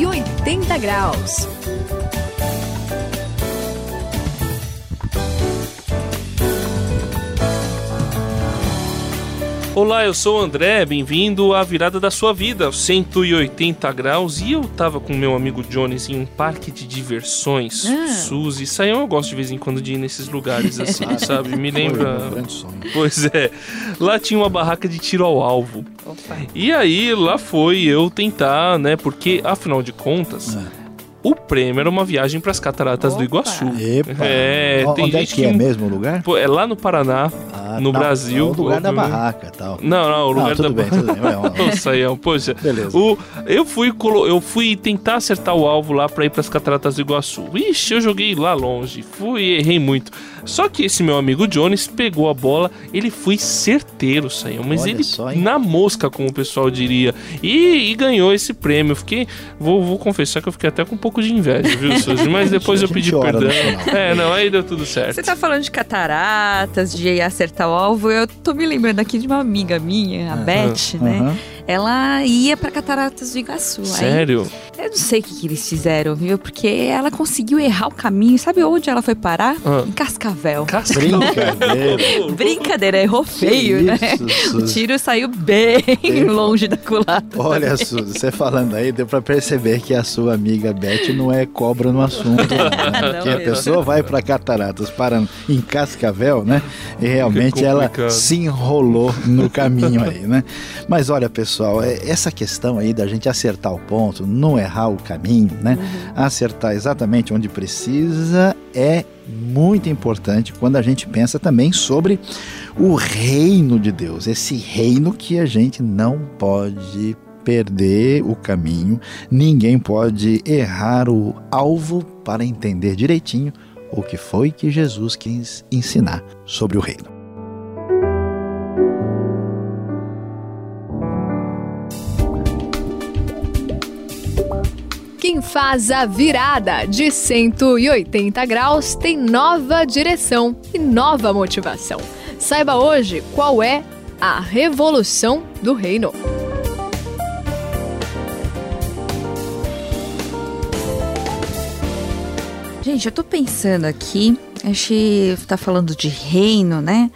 180 graus. Olá, eu sou o André, bem-vindo à virada da sua vida, 180 graus. E eu tava com meu amigo Jones em um parque de diversões, Ah. Suzy. Saião eu gosto de vez em quando de ir nesses lugares assim, sabe? Me Foi lembra. meu grande sonho. Pois é, lá tinha uma barraca de tiro ao alvo. Opa. E aí lá foi eu tentar, né? Porque afinal de contas, É. o prêmio era uma viagem para as cataratas do Opa. Iguaçu. Epa! É, tem Onde é gente que é que- mesmo o lugar? Pô, é lá no Paraná. Ah, no tá. Brasil, É o lugar da obviamente. barraca e tal. Não, não, o lugar Não, tudo da bem, tudo bem. Vai, vai. Ô, Saião, poxa. Beleza. O, eu, fui, colo- eu fui tentar acertar o alvo lá pra ir pras cataratas do Iguaçu. Ixi, eu joguei lá longe. Fui, errei muito. Só que esse meu amigo Jones pegou a bola, ele foi certeiro, Saião. Mas Olha ele só, na mosca, como o pessoal diria. E, e ganhou esse prêmio. Eu Fiquei. Vou, vou confessar que eu fiquei até com um pouco de inveja, viu, Suzy? Mas depois eu pedi perdão. É, não, aí deu tudo certo. Você tá falando de cataratas, de acertar alvo. Eu tô me lembrando aqui de uma amiga minha, a Beth, né? Aham. Ela ia pra cataratas do Iguaçu. Aí, Sério? eu não sei o que, que eles fizeram, viu? Porque ela conseguiu errar o caminho. Sabe onde ela foi parar? Ah. Em Cascavel. Brincadeira. Brincadeira, errou feio, né? isso, O Suzy? tiro saiu bem longe da culata. Olha, Suzy, você falando aí, deu pra perceber que a sua amiga Beth não é cobra no assunto. Né? Não que a pessoa vai pra Cataratas parando em Cascavel, né? E realmente ela se enrolou no caminho aí, né? Mas olha, pessoal, é- essa questão aí da gente acertar o ponto, não errar o caminho, né? Acertar exatamente onde precisa é muito importante quando a gente pensa também sobre o reino de Deus, esse reino que a gente não pode perder o caminho, ninguém pode errar o alvo para entender direitinho o que foi que Jesus quis ensinar sobre o reino. Quem faz a virada de 180 graus tem nova direção e nova motivação. Saiba hoje qual é a revolução do reino. Gente, eu tô pensando aqui, a gente tá falando de reino, né?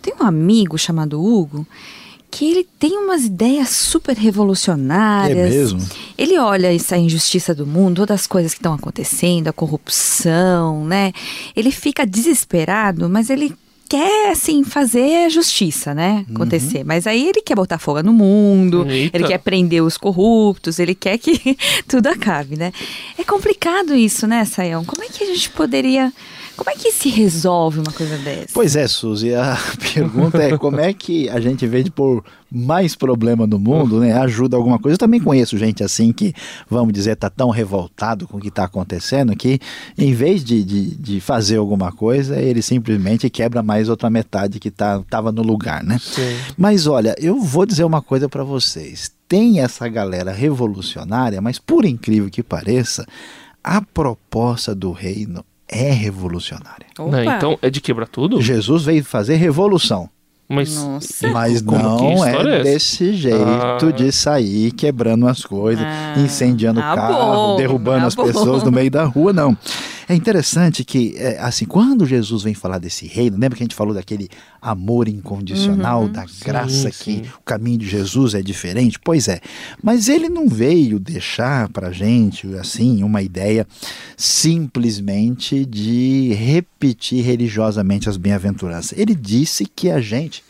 Tem um amigo chamado Hugo que ele tem umas ideias super revolucionárias. É mesmo? Ele olha essa injustiça do mundo, todas as coisas que estão acontecendo, a corrupção, né? Ele fica desesperado, mas ele quer, assim, fazer a justiça, né? Acontecer. Mas aí ele quer botar fogo no mundo, Eita. ele quer prender os corruptos, ele quer que tudo acabe, né? É complicado isso, né, Sayão? Como é que a gente poderia. Como é que se resolve uma coisa dessa? Pois é, Suzy, a pergunta é como é que a gente, em vez de pôr mais problema no mundo, né, ajuda alguma coisa. Eu também conheço gente assim que, vamos dizer, tá tão revoltado com o que está acontecendo que, em vez de, de, de fazer alguma coisa, ele simplesmente quebra mais outra metade que tá, tava no lugar, né? Sim. Mas olha, eu vou dizer uma coisa para vocês. Tem essa galera revolucionária, mas por incrível que pareça, a proposta do reino é revolucionária. Não, então é de quebrar tudo? Jesus veio fazer revolução, Mas Nossa. mas não é é desse jeito Ah. de sair quebrando as coisas, Ah. incendiando o Ah, carro, bom, derrubando ah, as bom. pessoas no meio da rua, não. É interessante que, é, assim, quando Jesus vem falar desse reino, lembra que a gente falou daquele amor incondicional, Uhum. da graça sim. que o caminho de Jesus é diferente? Pois é. Mas ele não veio deixar pra gente, assim, uma ideia simplesmente de repetir religiosamente as bem-aventuranças. Ele disse que a gente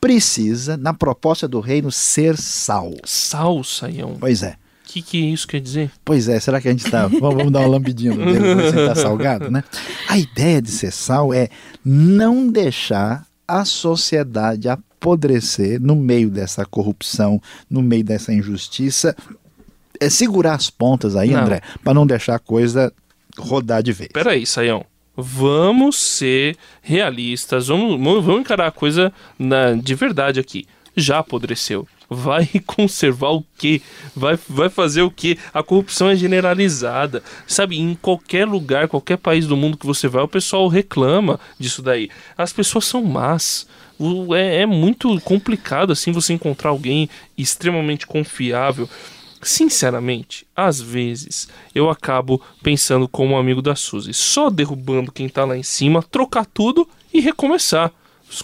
precisa, na proposta do reino, ser sal. sal, Saião. Pois é. Que, que isso quer dizer? Pois é, será que a gente está. Vamos, dar uma lambidinha no dedo, ver se está salgado, né? A ideia de ser sal é não deixar a sociedade apodrecer no meio dessa corrupção, no meio dessa injustiça. É segurar as pontas aí, Não. André, para não deixar a coisa rodar de vez. Peraí, Saião. Vamos ser realistas, vamos, vamos encarar a coisa na- de verdade aqui. Já apodreceu. Vai conservar o quê? Vai, vai fazer o quê? A corrupção é generalizada. Sabe, em qualquer lugar, qualquer país do mundo que você vai, o pessoal reclama disso daí. As pessoas são más. É, é muito complicado assim você encontrar alguém extremamente confiável. sinceramente, às vezes eu acabo pensando como um amigo da Suzy, só derrubando quem tá lá em cima, trocar tudo e recomeçar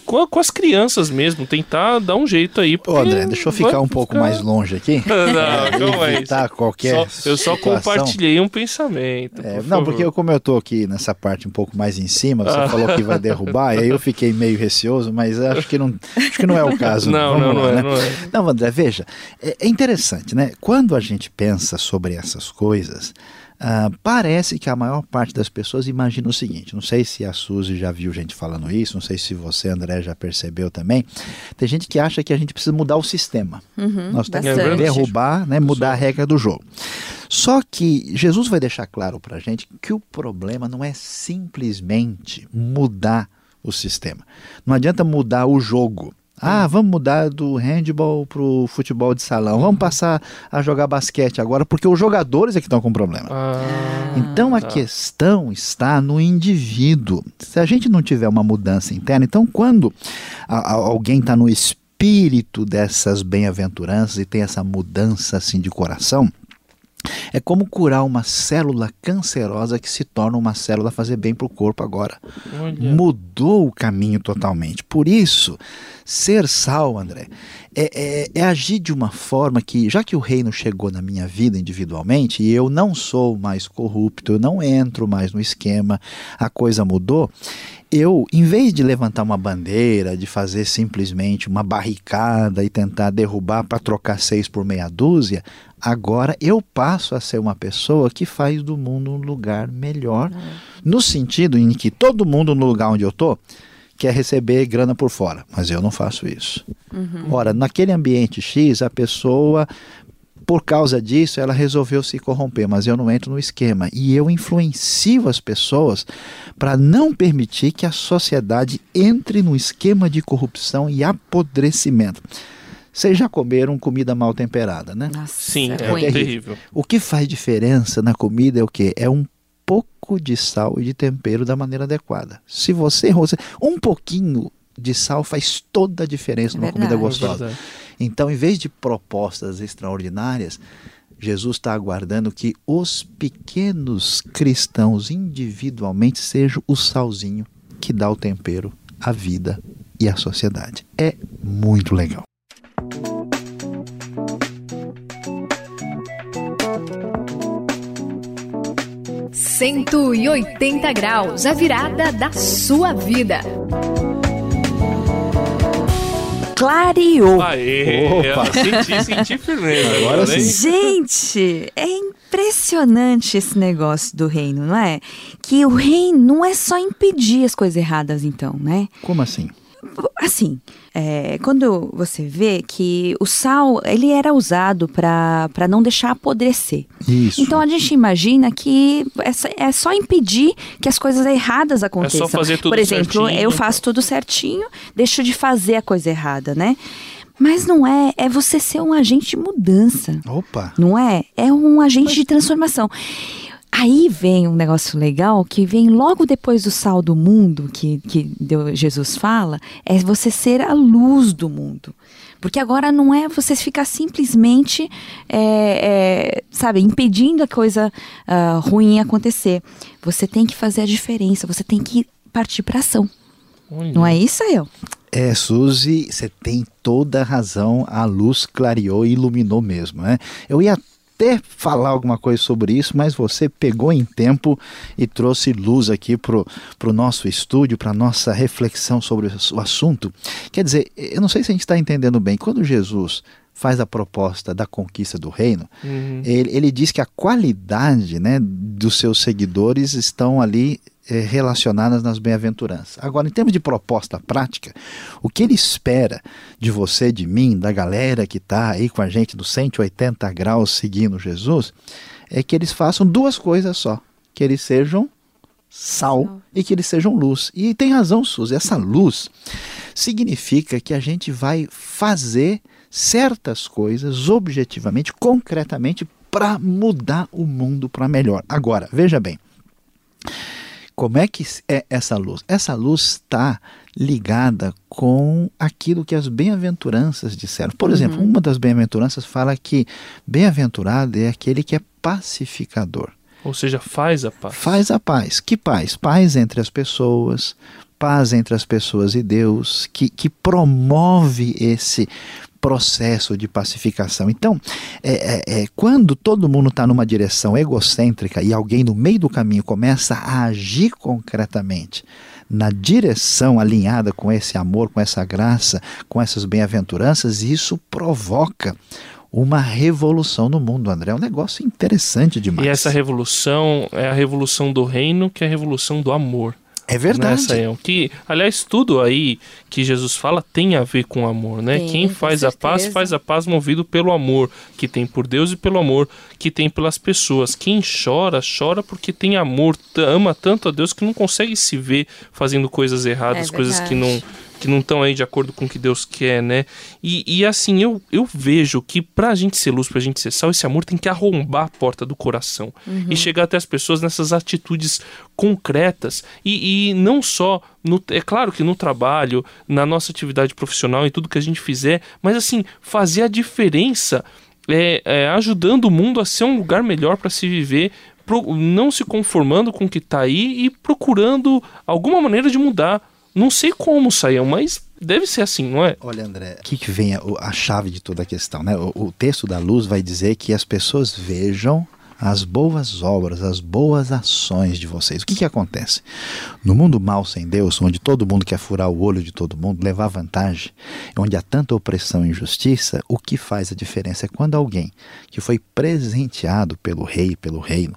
com, com, as crianças mesmo, tentar dar um jeito aí. Ô, André, deixa eu ficar um pouco mais longe aqui. não, não é Evitar qualquer só, Eu só compartilhei um pensamento. É, por não, porque eu, como eu tô aqui nessa parte um pouco mais em cima, você ah. falou que vai derrubar, e aí eu fiquei meio receoso, mas acho que não, acho que não é o caso. não, não, não, lá, é, né? não é. Não, André, veja, é, é interessante, né? Quando a gente pensa sobre essas coisas, Uh, parece que a maior parte das pessoas imagina o seguinte: não sei se a Suzy já viu gente falando isso, não sei se você, André, já percebeu também. Tem gente que acha que a gente precisa mudar o sistema. Uhum, Nós temos que derrubar, né, mudar a regra do jogo. Só que Jesus vai deixar claro para a gente que o problema não é simplesmente mudar o sistema. Não adianta mudar o jogo. Ah, vamos mudar do handball para o futebol de salão. Vamos passar a jogar basquete agora, porque os jogadores é que estão com problema. Ah, então a tá. questão está no indivíduo. Se a gente não tiver uma mudança interna, então quando a, a, alguém está no espírito dessas bem-aventuranças e tem essa mudança assim de coração, é como curar uma célula cancerosa que se torna uma célula fazer bem para o corpo agora. Olha. Mudou o caminho totalmente. Por isso, ser sal, André, é, é, é, agir de uma forma que, já que o reino chegou na minha vida individualmente e eu não sou mais corrupto, eu não entro mais no esquema, a coisa mudou, eu, em vez de levantar uma bandeira, de fazer simplesmente uma barricada e tentar derrubar para trocar seis por meia dúzia, agora eu passo a ser uma pessoa que faz do mundo um lugar melhor, uhum. no sentido em que todo mundo no lugar onde eu estou quer receber grana por fora, mas eu não faço isso. Uhum. Ora, naquele ambiente X, a pessoa por causa disso, ela resolveu se corromper, mas eu não entro no esquema. E eu influencio as pessoas para não permitir que a sociedade entre no esquema de corrupção e apodrecimento. Vocês já comeram comida mal temperada, né? Nossa, Sim, é, ruim. terrível. O que faz diferença na comida é o quê? É um pouco de sal e de tempero da maneira adequada. Se você um pouquinho de sal faz toda a diferença É numa comida gostosa. Então, em vez de propostas extraordinárias, Jesus está aguardando que os pequenos cristãos individualmente sejam o salzinho que dá o tempero à vida e à sociedade. É muito legal. Cento e oitenta graus, a virada da sua vida. Clareou. Aê, Opa. senti, senti firmeza. Agora sim. Gente, é impressionante esse negócio do reino, não é? Que o reino não é só impedir as coisas erradas, então, né? Como assim? Assim, é, quando você vê que o sal ele era usado para não deixar apodrecer. Isso. Então a gente imagina que é só- é só impedir que as coisas erradas aconteçam. fazer tudo Por exemplo, certinho. eu faço tudo certinho, deixo de fazer a coisa errada, né? Mas não é, é você ser um agente de mudança, Opa! não é? É um agente de transformação. Aí vem um negócio legal que vem logo depois do sal do mundo, que, que Deus- Jesus fala, é você ser a luz do mundo. Porque agora não é você ficar simplesmente, é, é, sabe, impedindo a coisa ah, ruim acontecer. Você tem que fazer a diferença, você tem que partir para ação. Olha. Não é isso, eu? É, Suzy, você tem toda a razão. A luz clareou e iluminou mesmo, né? Eu ia até falar alguma coisa sobre isso, mas você pegou em tempo e trouxe luz aqui pro, pro nosso estúdio, para nossa reflexão sobre o assunto. Quer dizer, eu não sei se a gente está entendendo bem. Quando Jesus faz a proposta da conquista do reino, Uhum. ele, ele diz que a qualidade né, dos seus seguidores estão ali eh, relacionadas nas bem-aventuranças. Agora, em termos de proposta prática, o que ele espera de você, de mim, da galera que está aí com a gente dos 180 graus seguindo Jesus, é que eles façam duas coisas só: que eles sejam sal, Sal. e que eles sejam luz. E tem razão, Suzy, essa luz significa que a gente vai fazer certas coisas objetivamente, concretamente, para mudar o mundo para melhor. Agora, veja bem, como é que é essa luz? Essa luz está ligada com aquilo que as bem-aventuranças disseram. Por exemplo, uma das bem-aventuranças fala que bem-aventurado é aquele que é pacificador. Ou seja, faz a paz. Faz a paz. Que paz? Paz entre as pessoas, paz entre as pessoas e Deus, que, que promove esse processo de pacificação. Então, é, é, é quando todo mundo está numa direção egocêntrica e alguém no meio do caminho começa a agir concretamente na direção alinhada com esse amor, com essa graça, com essas bem-aventuranças, isso provoca uma revolução no mundo, André. É um negócio interessante demais. E essa revolução é a revolução do reino, que é a revolução do amor. É verdade. Nessa é, que, aliás, tudo aí que Jesus fala tem a ver com amor, né? Tem, Quem faz a paz, faz a paz movido pelo amor que tem por Deus e pelo amor que tem pelas pessoas. Quem chora, chora porque tem amor, ama tanto a Deus que não consegue se ver fazendo coisas erradas, É coisas que não. Que não estão aí de acordo com o que Deus quer, né? E, e assim, eu, eu vejo que pra gente ser luz, pra gente ser sal, esse amor tem que arrombar a porta do coração e chegar até as pessoas nessas atitudes concretas e, e não só no, é claro que no trabalho, na nossa atividade profissional e tudo que a gente fizer, mas assim, fazer a diferença é, é, ajudando o mundo a ser um lugar melhor para se viver, pro- não se conformando com o que tá aí e procurando alguma maneira de mudar. Não sei como, Saião, mas deve ser assim, não é? Olha, André, aqui que vem a, a chave de toda a questão, né? O, o texto da luz vai dizer que as pessoas vejam as boas obras, as boas ações de vocês. O que, que acontece? No mundo mal sem Deus, onde todo mundo quer furar o olho de todo mundo, levar vantagem, onde há tanta opressão e injustiça, o que faz a diferença é quando alguém que foi presenteado pelo rei, pelo reino,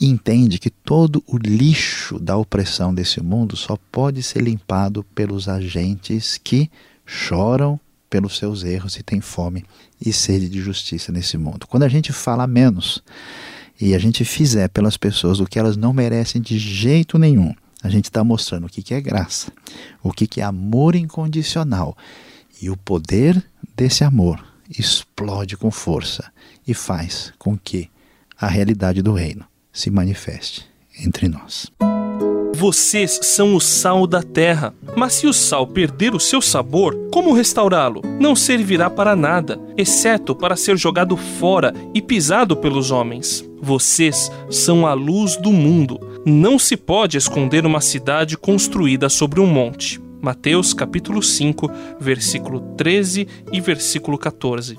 entende que todo o lixo da opressão desse mundo só pode ser limpado pelos agentes que choram pelos seus erros e têm fome e sede de justiça nesse mundo. Quando a gente fala menos e a gente fizer pelas pessoas o que elas não merecem de jeito nenhum, a gente está mostrando o que, que é graça, o que, que é amor incondicional. E o poder desse amor explode com força e faz com que a realidade do reino se manifeste entre nós. Vocês são o sal da terra. Mas se o sal perder o seu sabor, como restaurá-lo? Não servirá para nada, exceto para ser jogado fora e pisado pelos homens. Vocês são a luz do mundo. Não se pode esconder uma cidade construída sobre um monte. Mateus capítulo 5, versículo 13 e versículo 14.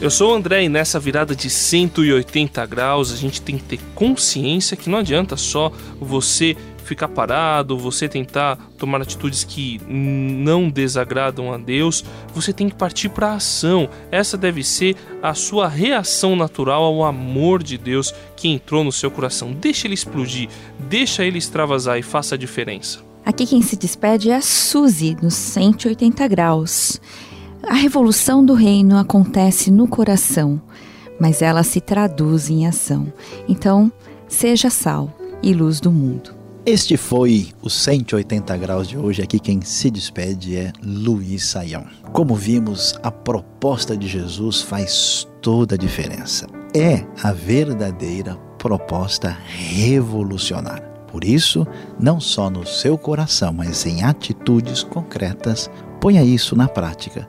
Eu sou o André e nessa virada de 180 graus a gente tem que ter consciência que não adianta só você ficar parado, você tentar tomar atitudes que não desagradam a Deus, você tem que partir para a ação. Essa deve ser a sua reação natural ao amor de Deus que entrou no seu coração. Deixa ele explodir, deixa ele extravasar e faça a diferença. Aqui quem se despede é a Suzy, nos 180 graus. A revolução do reino acontece no coração, mas ela se traduz em ação. Então, seja sal e luz do mundo. Este foi o 180 graus de hoje. Aqui quem se despede é Luiz Saião. Como vimos, a proposta de Jesus faz toda a diferença. É a verdadeira proposta revolucionária. Por isso, não só no seu coração, mas em atitudes concretas, ponha isso na prática,